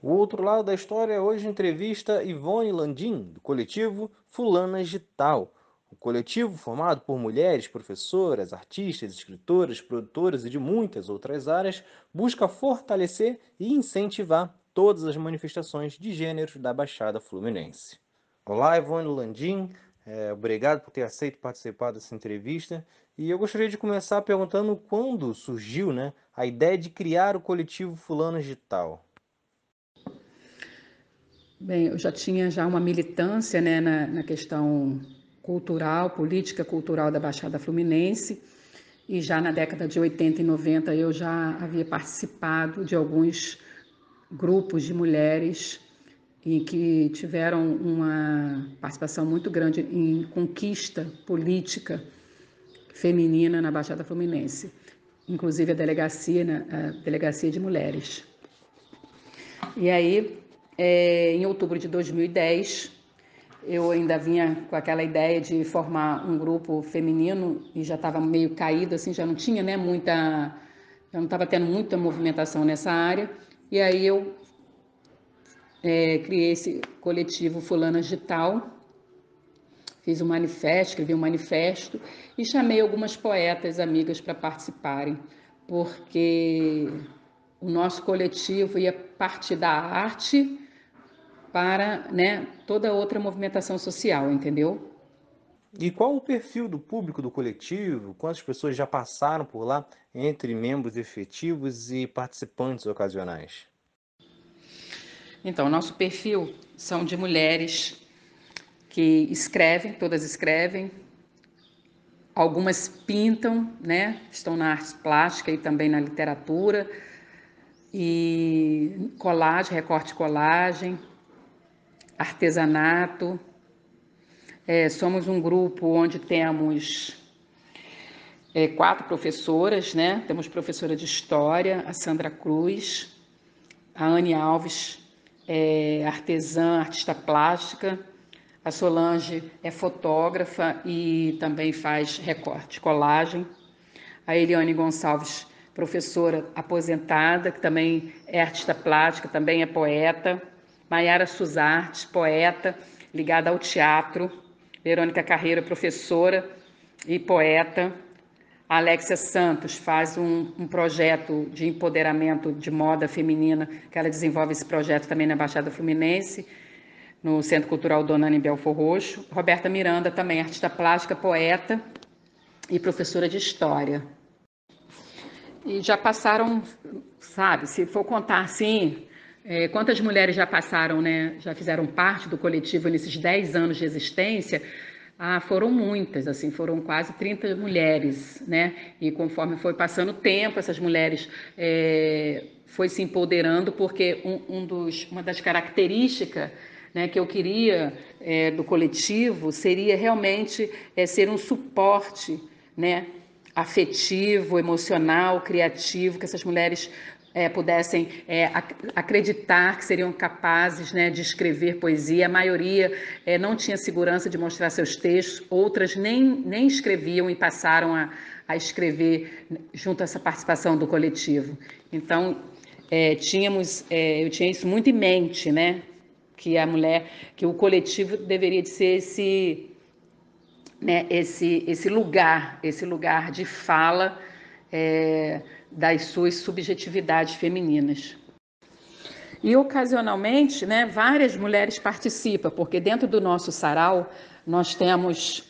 O outro lado da história hoje entrevista Ivone Landim, do coletivo Fulanas de Tal. O coletivo, formado por mulheres, professoras, artistas, escritoras, produtoras e de muitas outras áreas, busca fortalecer e incentivar todas as manifestações de gêneros da Baixada Fluminense. Olá, Ivone Landim, é, obrigado por ter aceito participar dessa entrevista. E eu gostaria de começar perguntando quando surgiu né, a ideia de criar o coletivo Fulanas de Tal. Bem, eu já tinha já uma militância né, na, na questão cultural, política cultural da Baixada Fluminense, e já na década de 80 e 90 eu já havia participado de alguns grupos de mulheres em que tiveram uma participação muito grande em conquista política feminina na Baixada Fluminense, inclusive a delegacia, né, a delegacia de mulheres. E aí é, em outubro de 2010, eu ainda vinha com aquela ideia de formar um grupo feminino e já estava meio caído, assim, já não tinha né, muita, já não estava tendo muita movimentação nessa área. E aí eu é, criei esse coletivo Fulana Digital, fiz um manifesto, escrevi um manifesto e chamei algumas poetas amigas para participarem, porque o nosso coletivo ia partir da arte para né, toda outra movimentação social, entendeu? E qual o perfil do público do coletivo? Quantas pessoas já passaram por lá entre membros efetivos e participantes ocasionais? Então, nosso perfil são de mulheres que escrevem, todas escrevem, algumas pintam, né? Estão na arte plástica e também na literatura, e colagem, recorte colagem, artesanato. É, somos um grupo onde temos é, quatro professoras, né? Temos professora de História, a Sandra Cruz, a Anne Alves, é, artesã, artista plástica, a Solange é fotógrafa e também faz recorte, colagem, a Eliane Gonçalves, professora aposentada, que também é artista plástica, também é poeta, Maiara Suzarte, poeta, ligada ao teatro, Verônica Carreira, professora e poeta, Alexia Santos faz um, um, projeto de empoderamento de moda feminina, que ela desenvolve esse projeto também na Baixada Fluminense, no Centro Cultural Dona Belfor Roxo. Roberta Miranda também, artista plástica, poeta e professora de História. E já passaram, sabe, se for contar assim, é, quantas mulheres já passaram, né, já fizeram parte do coletivo nesses 10 anos de existência? Ah, foram muitas, assim, foram quase 30 mulheres, né? E conforme foi passando o tempo, essas mulheres é, foi se empoderando, porque um, um dos, uma das características né, que eu queria é, do coletivo seria realmente é, ser um suporte, né? afetivo, emocional, criativo, que essas mulheres é, pudessem é, ac acreditar que seriam capazes né, de escrever poesia. A maioria é, não tinha segurança de mostrar seus textos, outras nem, nem escreviam e passaram a, a escrever junto a essa participação do coletivo. Então, é, tínhamos, é, eu tinha isso muito em mente, né? Que a mulher, que o coletivo deveria de ser esse, né, esse, esse lugar, esse lugar de fala é, das suas subjetividades femininas. E ocasionalmente, né, várias mulheres participam, porque dentro do nosso sarau nós temos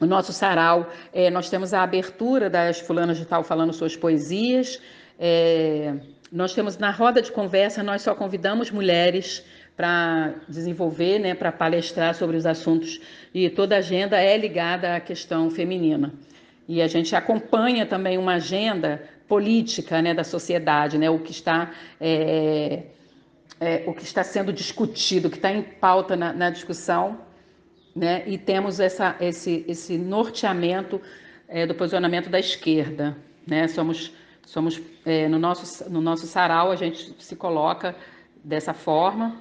o nosso sarau, é, nós temos a abertura das fulanas de tal falando suas poesias. É, nós temos na roda de conversa, nós só convidamos mulheres para desenvolver, né, para palestrar sobre os assuntos e toda a agenda é ligada à questão feminina. E a gente acompanha também uma agenda política né, da sociedade, né, o, que está, é, é, o que está sendo discutido, o que está em pauta na, na discussão, né, e temos essa, esse, esse norteamento é, do posicionamento da esquerda. Né, somos, somos é, no, nosso, no nosso sarau, a gente se coloca dessa forma.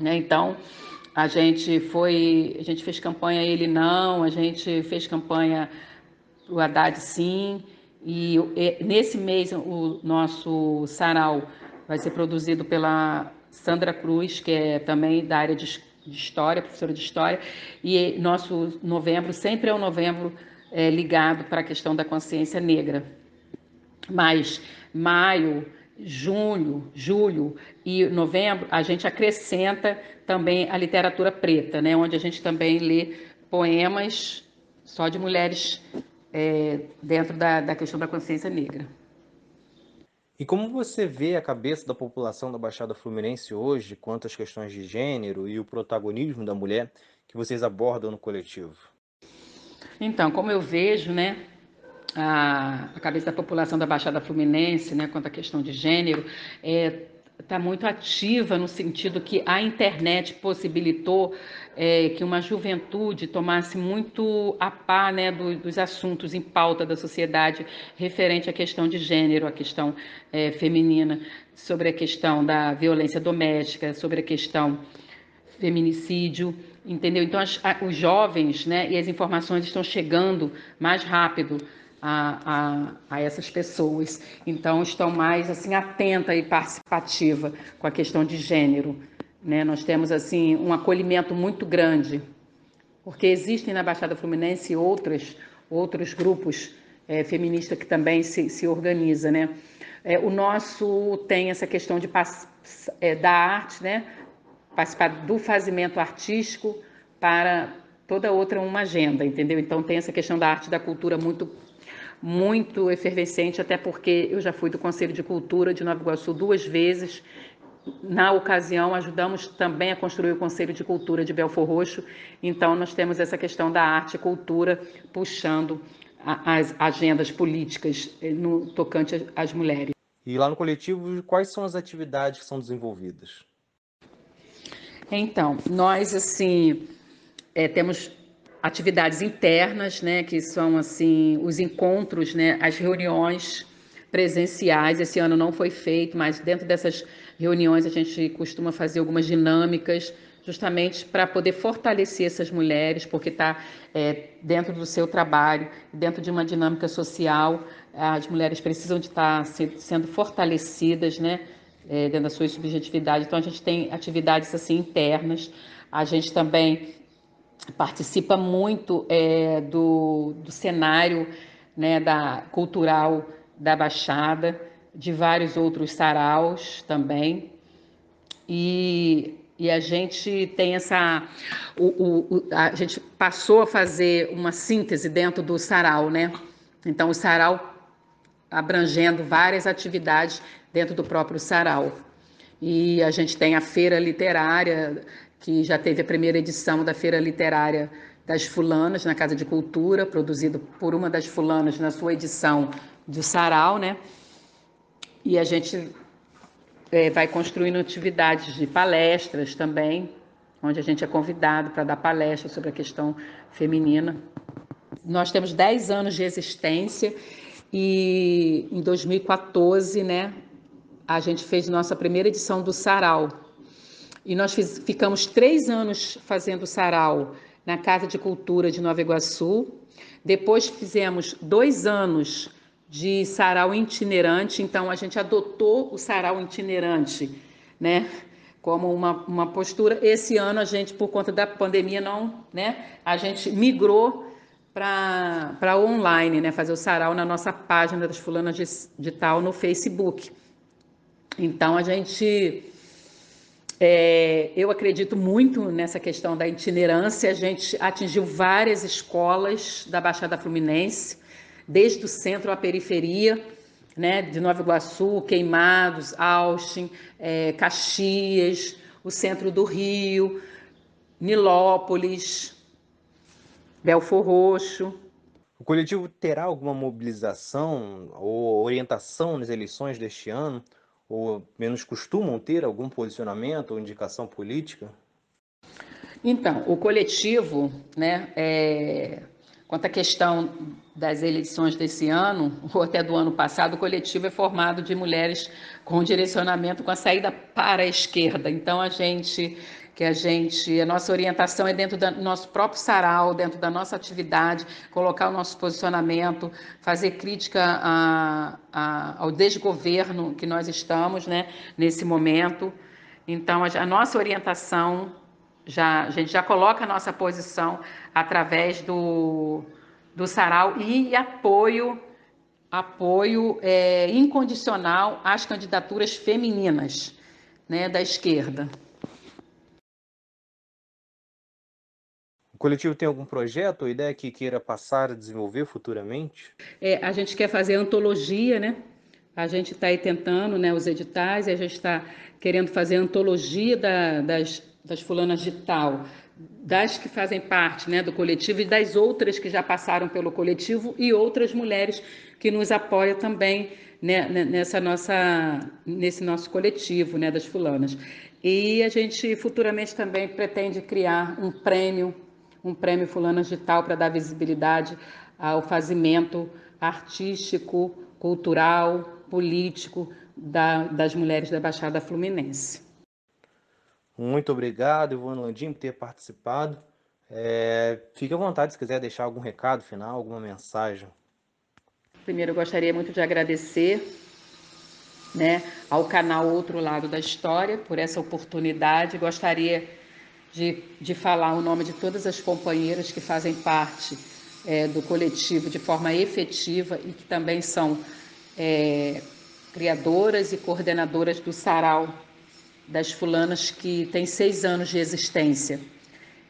Né, então, a gente foi, a gente fez campanha ele não, a gente fez campanha o Haddad sim, e nesse mês o nosso sarau vai ser produzido pela Sandra Cruz, que é também da área de História, professora de História, e nosso novembro sempre é um novembro é, ligado para a questão da consciência negra. Mas maio, junho, julho e novembro, a gente acrescenta também a literatura preta, né, onde a gente também lê poemas só de mulheres é, dentro da, da questão da consciência negra. E como você vê a cabeça da população da Baixada Fluminense hoje quanto às questões de gênero e o protagonismo da mulher que vocês abordam no coletivo? Então, como eu vejo, né, a, a cabeça da população da Baixada Fluminense, né, quanto à questão de gênero, é, está muito ativa no sentido que a internet possibilitou é, que uma juventude tomasse muito a par né, do, dos assuntos em pauta da sociedade referente à questão de gênero, à questão é, feminina, sobre a questão da violência doméstica, sobre a questão feminicídio, entendeu? Então as, a, os jovens né, e as informações estão chegando mais rápido a, a, a, essas pessoas. Então, estão mais assim atenta e participativa com a questão de gênero. Né? Nós temos assim um acolhimento muito grande, porque existem na Baixada Fluminense outras, outros grupos é, feministas que também se, se organizam. Né? É, o nosso tem essa questão de é, da arte, né? participar do fazimento artístico para toda outra uma agenda, entendeu? Então tem essa questão da arte e da cultura muito muito efervescente, até porque eu já fui do Conselho de Cultura de Nova Iguaçu duas vezes. Na ocasião, ajudamos também a construir o Conselho de Cultura de Belfor Roxo. Então, nós temos essa questão da arte e cultura puxando as agendas políticas eh, no tocante às mulheres. E lá no coletivo, quais são as atividades que são desenvolvidas? Então, nós assim é, temos atividades internas, né, que são assim os encontros, né, as reuniões presenciais. Esse ano não foi feito, mas dentro dessas reuniões a gente costuma fazer algumas dinâmicas, justamente para poder fortalecer essas mulheres, porque está é, dentro do seu trabalho, dentro de uma dinâmica social, as mulheres precisam de estar tá sendo fortalecidas, né, é, dentro da sua subjetividade. Então a gente tem atividades assim internas. A gente também participa muito é, do, do cenário né, da, cultural da Baixada, de vários outros saraus também. E, e a gente tem essa. O, o, a gente passou a fazer uma síntese dentro do sarau, né? Então, o sarau abrangendo várias atividades dentro do próprio sarau. E a gente tem a feira literária que já teve a primeira edição da Feira Literária das Fulanas, na Casa de Cultura, produzido por uma das fulanas na sua edição do Sarau, né? E a gente é, vai construindo atividades de palestras também, onde a gente é convidado para dar palestra sobre a questão feminina. Nós temos 10 anos de existência e em 2014, né, a gente fez nossa primeira edição do Sarau, e nós fiz, ficamos três anos fazendo sarau na Casa de Cultura de Nova Iguaçu. Depois fizemos dois anos de sarau itinerante, então a gente adotou o sarau itinerante, né? Como uma, uma postura. Esse ano a gente, por conta da pandemia, não, né? A gente migrou para online, né? Fazer o sarau na nossa página das fulanas de, de tal no Facebook. Então a gente é, eu acredito muito nessa questão da itinerância. A gente atingiu várias escolas da Baixada Fluminense, desde o centro à periferia, né, de Nova Iguaçu, Queimados, Austin, é, Caxias, o centro do Rio, Nilópolis, Belfor Roxo. O coletivo terá alguma mobilização ou orientação nas eleições deste ano? Ou menos costumam ter algum posicionamento ou indicação política? Então, o coletivo, né, é, Quanto à questão das eleições desse ano, ou até do ano passado, o coletivo é formado de mulheres com direcionamento, com a saída para a esquerda. Então, a gente, que a gente, a nossa orientação é dentro do nosso próprio sarau, dentro da nossa atividade, colocar o nosso posicionamento, fazer crítica a, a, ao desgoverno que nós estamos, né, nesse momento. Então, a, a nossa orientação já, a gente já coloca a nossa posição através do, do sarau e apoio apoio é, incondicional às candidaturas femininas né, da esquerda. O coletivo tem algum projeto ou ideia que queira passar a desenvolver futuramente? É, a gente quer fazer antologia, né? A gente está aí tentando né, os editais e a gente está querendo fazer antologia da, das das fulanas de tal, das que fazem parte né, do coletivo e das outras que já passaram pelo coletivo e outras mulheres que nos apoiam também né, nessa nossa, nesse nosso coletivo né, das fulanas. E a gente futuramente também pretende criar um prêmio, um prêmio Fulanas de Tal para dar visibilidade ao fazimento artístico, cultural, político da, das mulheres da Baixada Fluminense. Muito obrigado, Ivone Landim, por ter participado. É, fique à vontade se quiser deixar algum recado final, alguma mensagem. Primeiro, eu gostaria muito de agradecer né, ao canal Outro Lado da História por essa oportunidade. Gostaria de, de falar o nome de todas as companheiras que fazem parte é, do coletivo de forma efetiva e que também são é, criadoras e coordenadoras do Sarau das fulanas que tem seis anos de existência.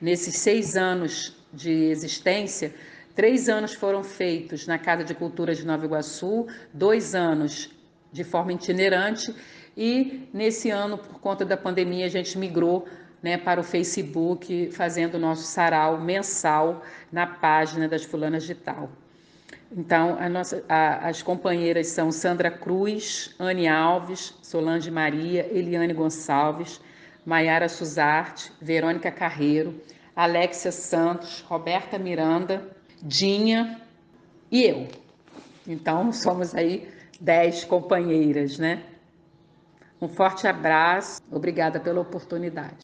Nesses seis anos de existência, três anos foram feitos na Casa de Cultura de Nova Iguaçu, dois anos de forma itinerante e nesse ano, por conta da pandemia, a gente migrou né, para o Facebook, fazendo o nosso sarau mensal na página das Fulanas de Tal. Então, a nossa, a, as companheiras são Sandra Cruz, Anne Alves, Solange Maria, Eliane Gonçalves, Maiara Suzarte, Verônica Carreiro, Alexia Santos, Roberta Miranda, Dinha e eu. Então, somos aí dez companheiras, né? Um forte abraço, obrigada pela oportunidade.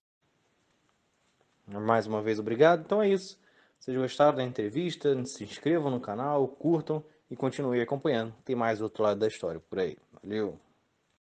Mais uma vez, obrigado. Então é isso. Vocês gostaram da entrevista? Se inscrevam no canal, curtam e continuem acompanhando. Tem mais outro lado da história por aí. Valeu!